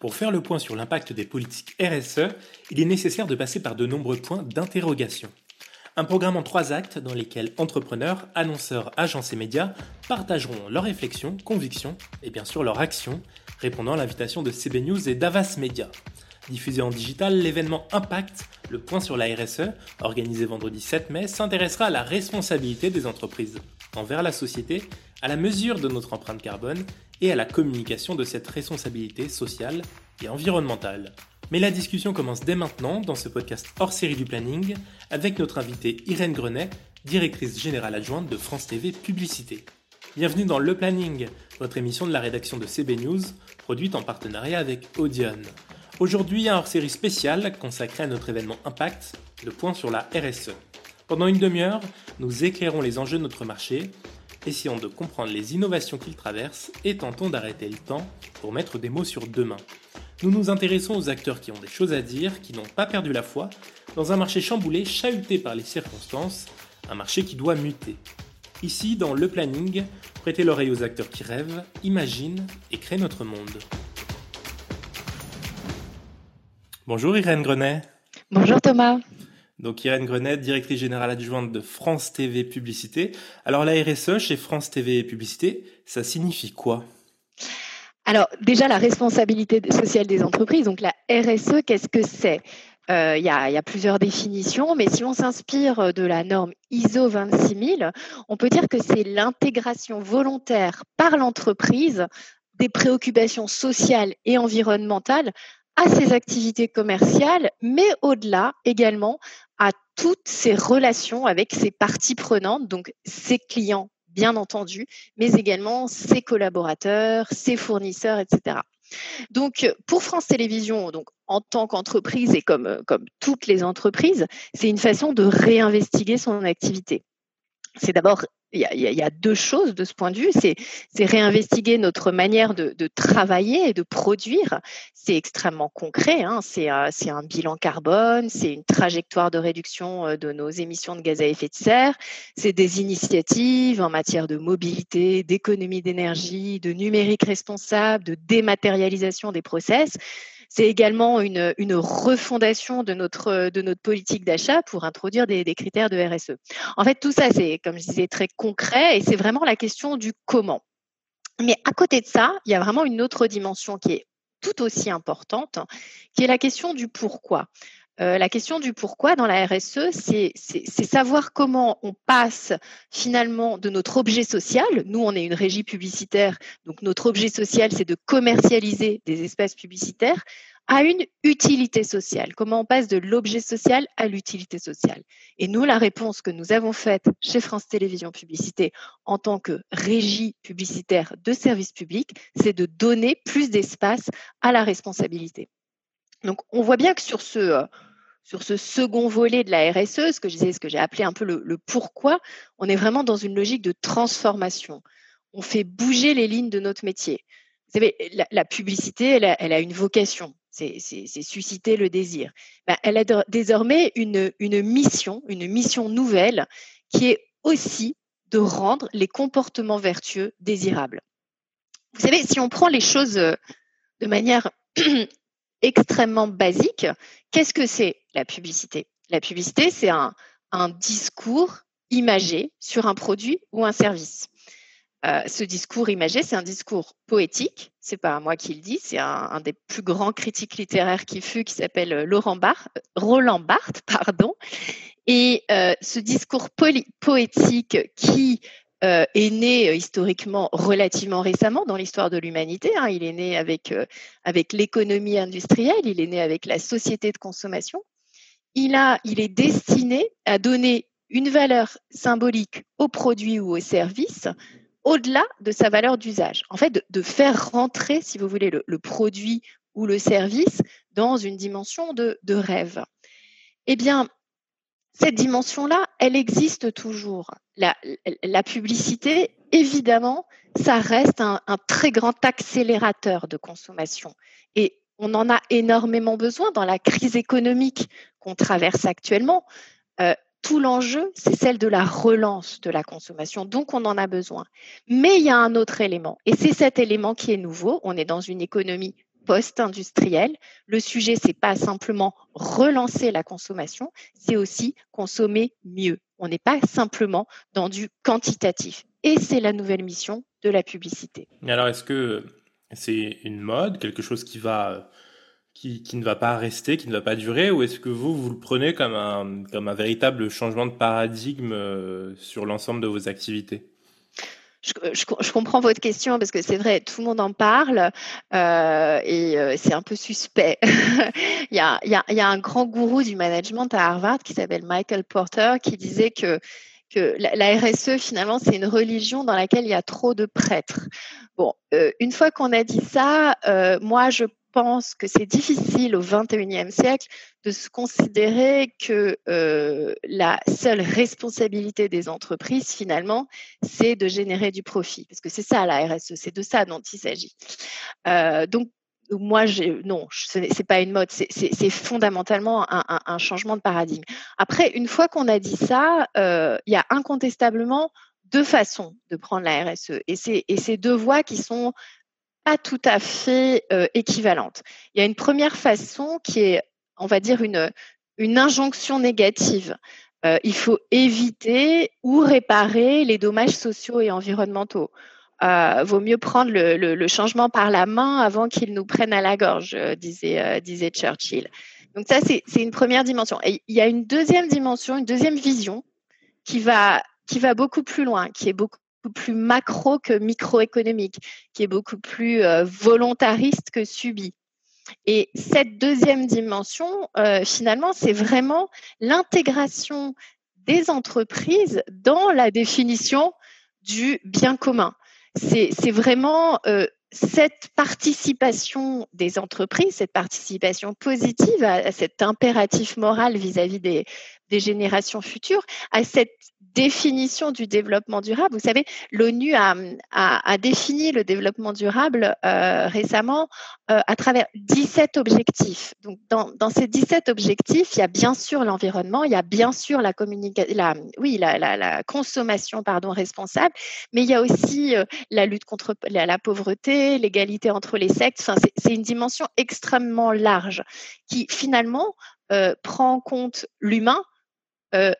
Pour faire le point sur l'impact des politiques RSE, il est nécessaire de passer par de nombreux points d'interrogation. Un programme en trois actes dans lesquels entrepreneurs, annonceurs, agences et médias partageront leurs réflexions, convictions et bien sûr leurs actions, répondant à l'invitation de CB News et d'Avas Media. Diffusé en digital, l'événement Impact, le point sur la RSE, organisé vendredi 7 mai, s'intéressera à la responsabilité des entreprises envers la société, à la mesure de notre empreinte carbone et à la communication de cette responsabilité sociale et environnementale. Mais la discussion commence dès maintenant dans ce podcast hors série du planning avec notre invitée Irène Grenet, directrice générale adjointe de France TV Publicité. Bienvenue dans Le Planning, votre émission de la rédaction de CB News, produite en partenariat avec Audion. Aujourd'hui, un hors-série spécial consacré à notre événement Impact, le point sur la RSE. Pendant une demi-heure, nous éclairons les enjeux de notre marché, essayons de comprendre les innovations qu'il traverse et tentons d'arrêter le temps pour mettre des mots sur demain. Nous nous intéressons aux acteurs qui ont des choses à dire, qui n'ont pas perdu la foi, dans un marché chamboulé, chahuté par les circonstances, un marché qui doit muter. Ici, dans le planning, prêtez l'oreille aux acteurs qui rêvent, imaginent et créent notre monde. Bonjour Irène Grenet. Bonjour Thomas. Donc Irène Grenet, directrice générale adjointe de France TV Publicité. Alors la RSE chez France TV Publicité, ça signifie quoi? Alors déjà la responsabilité sociale des entreprises, donc la RSE, qu'est-ce que c'est? Euh, il y, a, plusieurs définitions, mais si on s'inspire de la norme ISO 26000, on peut dire que c'est l'intégration volontaire par l'entreprise des préoccupations sociales et environnementales à ses activités commerciales, mais au-delà également à toutes ses relations avec ses parties prenantes, donc ses clients bien entendu, mais également ses collaborateurs, ses fournisseurs, etc. Donc, pour France Télévisions, donc en tant qu'entreprise et comme, comme toutes les entreprises, c'est une façon de réinvestiguer son activité. C'est d'abord il y, a, deux choses de ce point de vue. C'est, réinvestiguer notre manière de, travailler et de produire. C'est extrêmement concret. Hein. Euh, c'est, un bilan carbone, c'est une trajectoire de réduction euh, de nos émissions de gaz à effet de serre. C'est des initiatives en matière de mobilité, d'économie d'énergie, de numérique responsable, de dématérialisation des process. C'est également une, refondation de notre, politique d'achat pour introduire des, critères de RSE. En fait, tout ça, c'est, comme je disais, très concret et c'est vraiment la question du comment. Mais à côté de ça, il y a vraiment une autre dimension qui est tout aussi importante, qui est la question du pourquoi. Euh, la question du pourquoi dans la RSE, c'est savoir comment on passe finalement de notre objet social. Nous, on est une régie publicitaire, donc notre objet social, c'est de commercialiser des espaces publicitaires à une utilité sociale. Comment on passe de l'objet social à l'utilité sociale? Et nous, la réponse que nous avons faite chez France Télévisions Publicité en tant que régie publicitaire de service public, c'est de donner plus d'espace à la responsabilité. Donc, on voit bien que sur ce, euh, sur ce second volet de la RSE, ce que j'ai appelé un peu le, pourquoi, on est vraiment dans une logique de transformation. On fait bouger les lignes de notre métier. Vous savez, la, publicité, elle a, une vocation, c'est susciter le désir. Ben, elle a désormais une, une mission, une mission nouvelle qui est aussi de rendre les comportements vertueux désirables. Vous savez, si on prend les choses euh, de manière extrêmement basique. Qu'est-ce que c'est la publicité? La publicité, c'est un, discours imagé sur un produit ou un service. Euh, ce discours imagé, c'est un discours poétique. C'est pas moi qui le dis, c'est un, des plus grands critiques littéraires qui fut, qui s'appelle Laurent Barthes, Roland Barthes, pardon. Et euh, ce discours poétique qui euh, est né euh, historiquement relativement récemment dans l'histoire de l'humanité. Hein. Il est né avec, euh, avec l'économie industrielle, il est né avec la société de consommation. Il, a, il est destiné à donner une valeur symbolique au produit ou au service au-delà de sa valeur d'usage. En fait, de, faire rentrer, si vous voulez, le, le, produit ou le service dans une dimension de, de rêve. Eh bien, cette dimension-là, elle existe toujours. La, publicité, évidemment, ça reste un, très grand accélérateur de consommation. Et on en a énormément besoin dans la crise économique qu'on traverse actuellement. Euh, tout l'enjeu, c'est celle de la relance de la consommation. Donc, on en a besoin. Mais il y a un autre élément. Et c'est cet élément qui est nouveau. On est dans une économie post-industriel. Le sujet, c'est pas simplement relancer la consommation, c'est aussi consommer mieux. On n'est pas simplement dans du quantitatif. Et c'est la nouvelle mission de la publicité. Alors, est-ce que c'est une mode, quelque chose qui va qui, ne va pas rester, qui ne va pas durer, ou est-ce que vous, vous le prenez comme un, comme un véritable changement de paradigme euh, sur l'ensemble de vos activités? Je, je, comprends votre question parce que c'est vrai, tout le monde en parle euh, et euh, c'est un peu suspect. il, y a, un grand gourou du management à Harvard qui s'appelle Michael Porter qui disait que la, RSE, finalement, c'est une religion dans laquelle il y a trop de prêtres. Bon, euh, une fois qu'on a dit ça, euh, moi, je pense que c'est difficile au XXIe siècle de se considérer que euh, la seule responsabilité des entreprises, finalement, c'est de générer du profit. Parce que c'est ça la RSE, c'est de ça dont il s'agit. Euh, donc, moi, non, ce n'est pas une mode, c'est fondamentalement un, changement de paradigme. Après, une fois qu'on a dit ça, euh, il y a incontestablement deux façons de prendre la RSE. Et c'est deux voies qui sont pas tout à fait euh, équivalentes. Il y a une première façon qui est, on va dire, une, une injonction négative. Euh, il faut éviter ou réparer les dommages sociaux et environnementaux. Euh, vaut mieux prendre le, le, changement par la main avant qu'il nous prenne à la gorge, euh, disait, euh, disait Churchill. Donc ça, c'est une première dimension. Et il y a une deuxième dimension, une deuxième vision qui va, qui va beaucoup plus loin, qui est beaucoup plus macro que microéconomique, qui est beaucoup plus euh, volontariste que subi. Et cette deuxième dimension, euh, finalement, c'est vraiment l'intégration des entreprises dans la définition du bien commun. C'est vraiment euh, cette participation des entreprises, cette participation positive à, cet impératif moral vis-à-vis des, des générations futures, à cette définition du développement durable. Vous savez, l'ONU a, a, a, défini le développement durable euh, récemment euh, à travers 17 objectifs. Donc, dans, dans, ces 17 objectifs, il y a bien sûr l'environnement, il y a bien sûr la la, oui, la, la, la, consommation pardon responsable, mais il y a aussi euh, la lutte contre la, la pauvreté, l'égalité entre les sexes. Enfin, c'est une dimension extrêmement large qui finalement euh, prend en compte l'humain euh,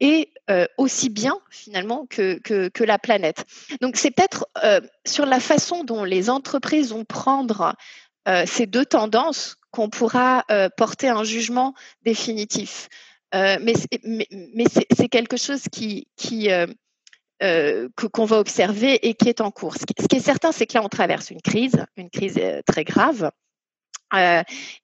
et euh, aussi bien finalement que, la planète. Donc c'est peut-être euh, sur la façon dont les entreprises vont prendre euh, ces deux tendances qu'on pourra porter un jugement définitif. Mais c'est quelque chose qui, qu'on va observer et qui est en cours. Ce qui est certain, c'est que là, on traverse une crise, une crise très grave. Euh,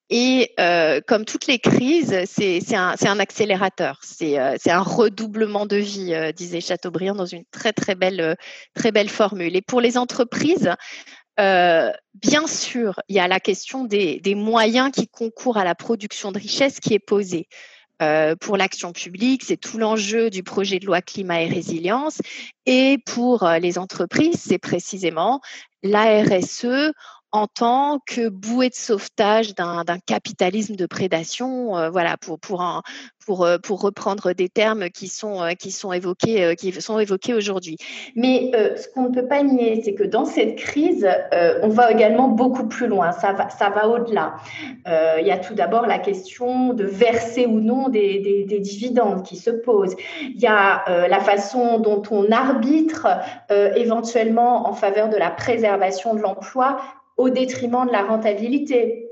et euh, comme toutes les crises, c'est un, accélérateur, c'est euh, un redoublement de vie, disait Chateaubriand dans une très très belle formule. Et pour les entreprises, bien sûr, il y a la question des, des, moyens qui concourent à la production de richesse qui est posée. pour l'action publique, c'est tout l'enjeu du projet de loi climat et résilience. Et pour les entreprises, c'est précisément la RSE en tant que bouée de sauvetage d'un capitalisme de prédation, euh, voilà, pour pour pour euh, pour reprendre des termes qui sont euh, qui sont évoqués qui sont évoqués aujourd'hui. Mais ce qu'on ne peut pas nier, c'est que dans cette crise, on va également beaucoup plus loin. Ça va ça va au-delà. il y a tout d'abord la question de verser ou non des, des, des dividendes qui se pose. Il y a la façon dont on arbitre éventuellement en faveur de la préservation de l'emploi au détriment de la rentabilité.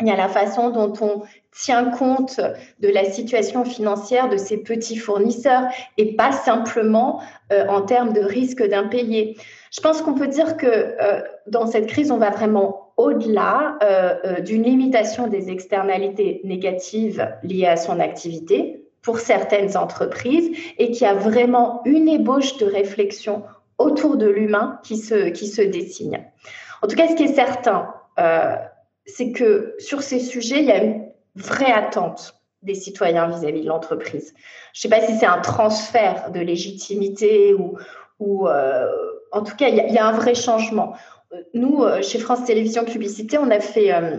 Il y a la façon dont on tient compte de la situation financière de ces petits fournisseurs et pas simplement euh, en termes de risque d'impayé. Je pense qu'on peut dire que euh, dans cette crise, on va vraiment au-delà euh, euh d'une limitation des externalités négatives liées à son activité pour certaines entreprises et qu'il y a vraiment une ébauche de réflexion autour de l'humain qui se, qui se dessine. En tout cas, ce qui est certain, euh, c'est que sur ces sujets, il y a une vraie attente des citoyens vis-à-vis de l'entreprise. Je ne sais pas si c'est un transfert de légitimité ou, ou euh, en tout cas, il y, a, un vrai changement. Nous, euh, chez France Télévisions Publicité, on a fait, euh,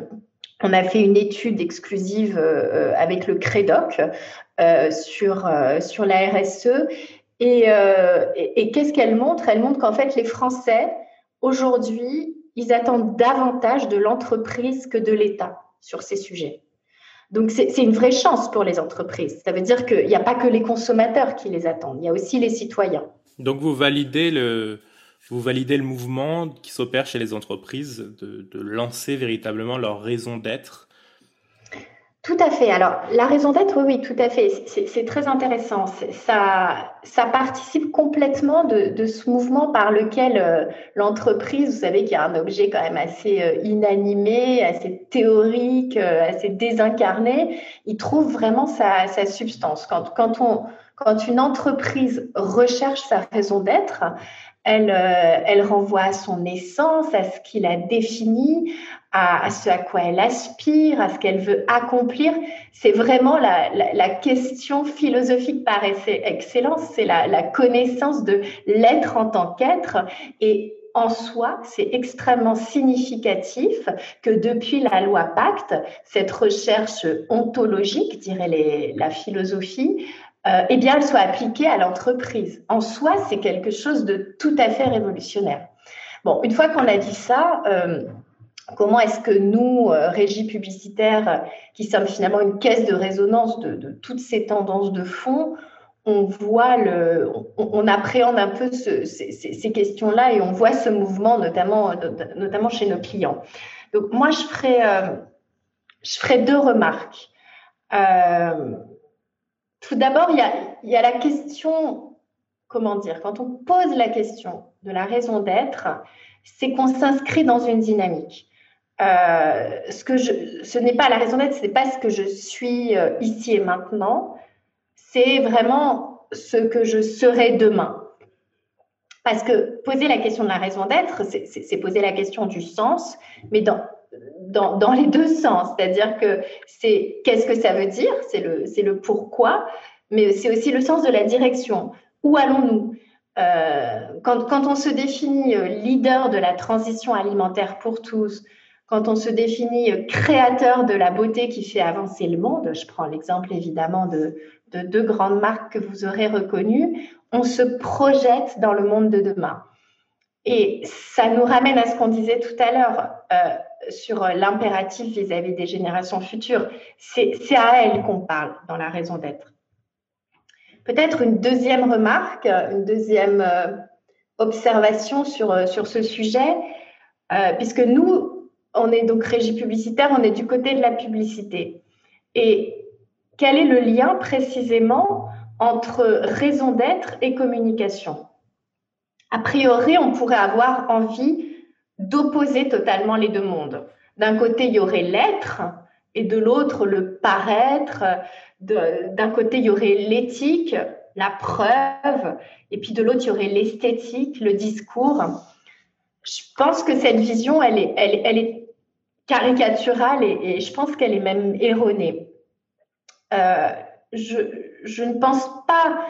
on a fait une étude exclusive euh, avec le CREDOC euh, sur, sur la RSE. Et, et, et qu'est-ce qu'elle montre? Elle montre qu'en fait, les Français, aujourd'hui, ils attendent davantage de l'entreprise que de l'État sur ces sujets. Donc, c'est une vraie chance pour les entreprises. Ça veut dire qu'il n'y a pas que les consommateurs qui les attendent, il y a aussi les citoyens. Donc, vous validez le, vous validez le mouvement qui s'opère chez les entreprises de, de, lancer véritablement leur raison d'être tout à fait. Alors, la raison d'être, oui, tout à fait. C'est très intéressant. Ça, ça participe complètement de, de, ce mouvement par lequel euh, l'entreprise, vous savez qu'il y a un objet quand même assez euh, inanimé, assez théorique, euh, assez désincarné, il trouve vraiment sa, sa substance. Quand, quand, on, quand une entreprise recherche sa raison d'être, elle, elle renvoie à son essence, à ce qu'il a défini, à, ce à quoi elle aspire, à ce qu'elle veut accomplir. C'est vraiment la, question philosophique par excellence, c'est la, la connaissance de l'être en tant qu'être. Et en soi, c'est extrêmement significatif que depuis la loi Pacte, cette recherche ontologique, dirait les, la philosophie, euh, eh bien, elle soit appliquée à l'entreprise. En soi, c'est quelque chose de tout à fait révolutionnaire. Bon, une fois qu'on a dit ça, euh, comment est-ce que nous, euh, régie publicitaire, qui sommes finalement une caisse de résonance de, toutes ces tendances de fond, on voit le, on, appréhende un peu ces, questions-là et on voit ce mouvement, notamment, notamment chez nos clients. Donc moi, je ferai, euh, je ferai deux remarques. Euh, tout d'abord, il y a, la question, comment dire, quand on pose la question de la raison d'être, c'est qu'on s'inscrit dans une dynamique. Euh, ce que je, n'est pas la raison d'être, ce n'est pas ce que je suis euh, ici et maintenant, c'est vraiment ce que je serai demain. Parce que poser la question de la raison d'être, c'est poser la question du sens, mais dans, dans, les deux sens. C'est-à-dire que c'est qu'est-ce que ça veut dire, c'est le, le pourquoi, mais c'est aussi le sens de la direction. Où allons-nous? Euh, quand, quand, on se définit euh, leader de la transition alimentaire pour tous, quand on se définit créateur de la beauté qui fait avancer le monde, je prends l'exemple évidemment de, deux grandes marques que vous aurez reconnues, on se projette dans le monde de demain. Et ça nous ramène à ce qu'on disait tout à l'heure euh, sur l'impératif vis-à-vis des générations futures. C'est à elles qu'on parle dans la raison d'être. Peut-être une deuxième remarque, une deuxième euh, observation sur, euh, sur ce sujet, puisque nous, on est donc régie publicitaire, on est du côté de la publicité. Et quel est le lien précisément entre raison d'être et communication? A priori, on pourrait avoir envie d'opposer totalement les deux mondes. D'un côté, il y aurait l'être et de l'autre, le paraître. D'un côté, il y aurait l'éthique, la preuve, et puis de l'autre, il y aurait l'esthétique, le discours. Je pense que cette vision, elle est, elle, est caricaturale et, je pense qu'elle est même erronée. Euh, je, ne pense pas,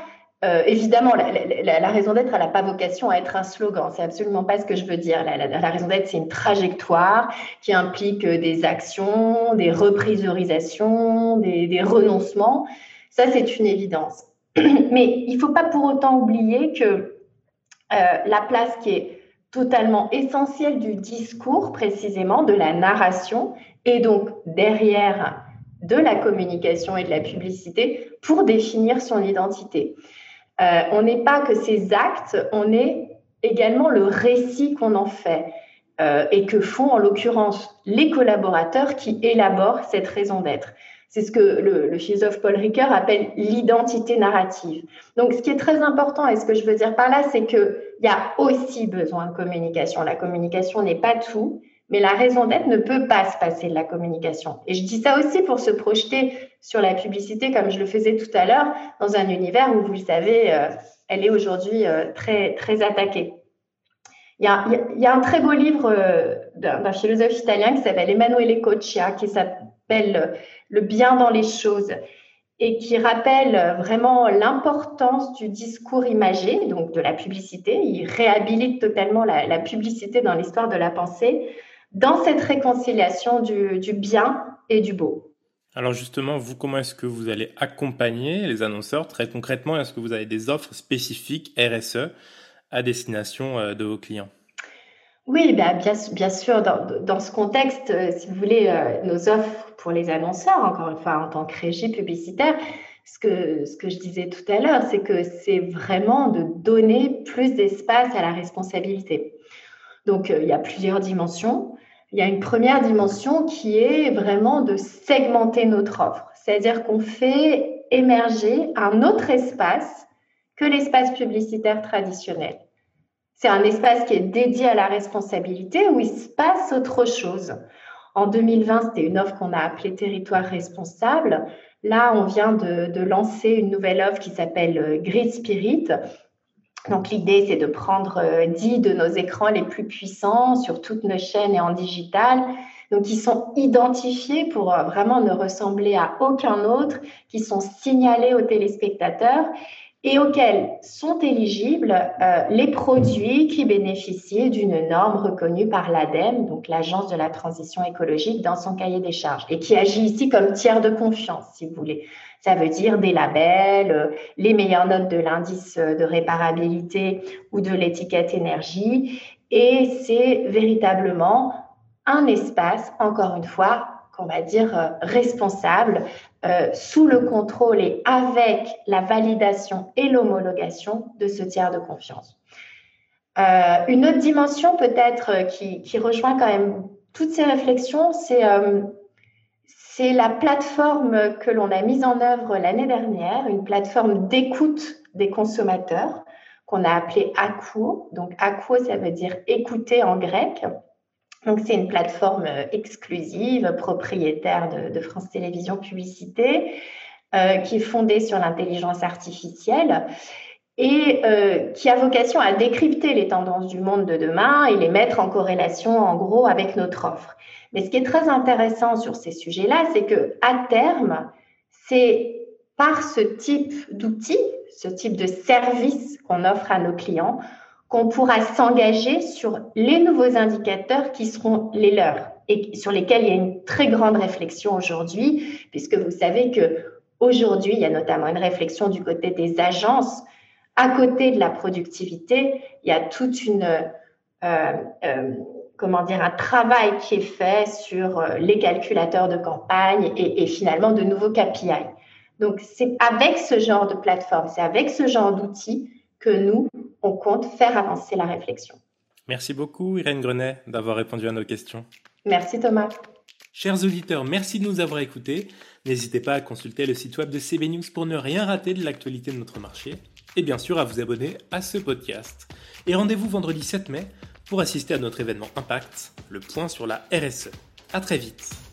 euh, évidemment, la, raison d'être, elle n'a pas vocation à être un slogan. C'est absolument pas ce que je veux dire. La, raison d'être, c'est une trajectoire qui implique des actions, des reprisorisations, des, renoncements. Ça, c'est une évidence. Mais il ne faut pas pour autant oublier que euh, la place qui est totalement essentiel du discours, précisément, de la narration, et donc derrière de la communication et de la publicité pour définir son identité. Euh, on n'est pas que ces actes, on est également le récit qu'on en fait euh, et que font en l'occurrence les collaborateurs qui élaborent cette raison d'être. C'est ce que le, philosophe Paul Ricoeur appelle l'identité narrative. Donc, ce qui est très important, et ce que je veux dire par là, c'est qu'il y a aussi besoin de communication. La communication n'est pas tout, mais la raison d'être ne peut pas se passer de la communication. Et je dis ça aussi pour se projeter sur la publicité, comme je le faisais tout à l'heure, dans un univers où, vous le savez, euh, elle est aujourd'hui euh, très, très attaquée. Il y, a, un très beau livre euh, d'un philosophe italien qui s'appelle Emanuele Coccia, qui s'appelle le bien dans les choses et qui rappelle vraiment l'importance du discours imagé, donc de la publicité. Il réhabilite totalement la, publicité dans l'histoire de la pensée, dans cette réconciliation du, du bien et du beau. Alors justement, vous, comment est-ce que vous allez accompagner les annonceurs très concrètement? Est-ce que vous avez des offres spécifiques RSE à destination euh, de vos clients? Oui, bah, bien, bien, sûr, dans, ce contexte, euh, si vous voulez, euh, nos offres pour les annonceurs, encore une fois, en tant que régie publicitaire, ce que, ce que je disais tout à l'heure, c'est que c'est vraiment de donner plus d'espace à la responsabilité. Donc, euh, il y a plusieurs dimensions. Il y a une première dimension qui est vraiment de segmenter notre offre, c'est-à-dire qu'on fait émerger un autre espace que l'espace publicitaire traditionnel. C'est un espace qui est dédié à la responsabilité où il se passe autre chose. En 2020, c'était une offre qu'on a appelée Territoire responsable. Là, on vient de, lancer une nouvelle offre qui s'appelle euh, Grid Spirit. Donc, l'idée, c'est de prendre 10 euh, de nos écrans les plus puissants sur toutes nos chaînes et en digital. Donc, ils sont identifiés pour euh, vraiment ne ressembler à aucun autre, qui sont signalés aux téléspectateurs et auxquels sont éligibles euh, les produits qui bénéficient d'une norme reconnue par l'ADEME, donc l'Agence de la transition écologique, dans son cahier des charges, et qui agit ici comme tiers de confiance, si vous voulez. Ça veut dire des labels, euh, les meilleures notes de l'indice de réparabilité ou de l'étiquette énergie, et c'est véritablement un espace, encore une fois, qu'on va dire euh, responsable, euh, sous le contrôle et avec la validation et l'homologation de ce tiers de confiance. Euh, une autre dimension peut-être qui, rejoint quand même toutes ces réflexions, c'est c'est la plateforme que l'on a mise en œuvre l'année dernière, une plateforme d'écoute des consommateurs qu'on a appelée ACUO. Donc ACUO, ça veut dire écouter en grec. Donc, c'est une plateforme euh, exclusive, propriétaire de, France Télévisions Publicité, euh, qui est fondée sur l'intelligence artificielle et euh, qui a vocation à décrypter les tendances du monde de demain et les mettre en corrélation, en gros, avec notre offre. Mais ce qui est très intéressant sur ces sujets-là, c'est que à terme, c'est par ce type d'outils, ce type de service qu'on offre à nos clients, qu'on pourra s'engager sur les nouveaux indicateurs qui seront les leurs et sur lesquels il y a une très grande réflexion aujourd'hui, puisque vous savez que aujourd'hui, il y a notamment une réflexion du côté des agences. À côté de la productivité, il y a toute une euh, euh, comment dire un travail qui est fait sur euh, les calculateurs de campagne et, et finalement de nouveaux KPI. Donc c'est avec ce genre de plateforme, c'est avec ce genre d'outils que nous, on compte faire avancer la réflexion. Merci beaucoup Irène Grenet d'avoir répondu à nos questions. Merci Thomas. Chers auditeurs, merci de nous avoir écoutés. N'hésitez pas à consulter le site web de CB News pour ne rien rater de l'actualité de notre marché. Et bien sûr à vous abonner à ce podcast. Et rendez-vous vendredi 7 mai pour assister à notre événement Impact, le point sur la RSE. À très vite.